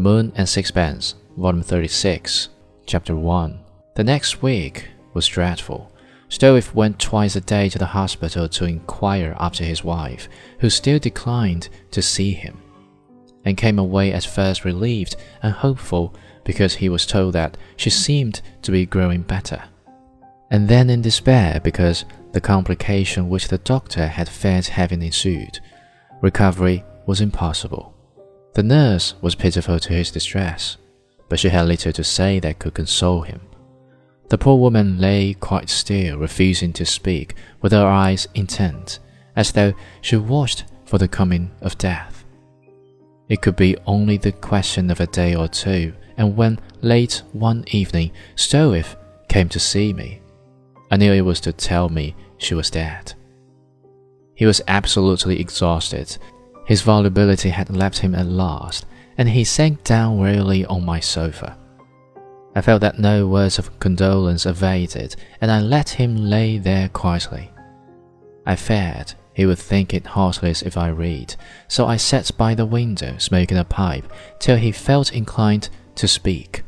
Moon and Sixpence, Volume 36, Chapter 1. The next week was dreadful. Stroeve went twice a day to the hospital to inquire after his wife, who still declined to see him, and came away at first relieved and hopeful because he was told that she seemed to be growing better, and then in despair because the complication which the doctor had feared having ensued. Recovery was impossible. The nurse was pitiful to his distress, but she had little to say that could console him. The poor woman lay quite still, refusing to speak, with her eyes intent, as though she watched for the coming of death. It could be only the question of a day or two, and when, late one evening, Stroeve came to see me, I knew it was to tell me she was dead. He was absolutely exhausted. His volubility had left him at last, and he sank down wearily on my sofa. I felt that no words of condolence availed, and I let him lay there quietly. I feared he would think it heartless if I read, so I sat by the window smoking a pipe till he felt inclined to speak.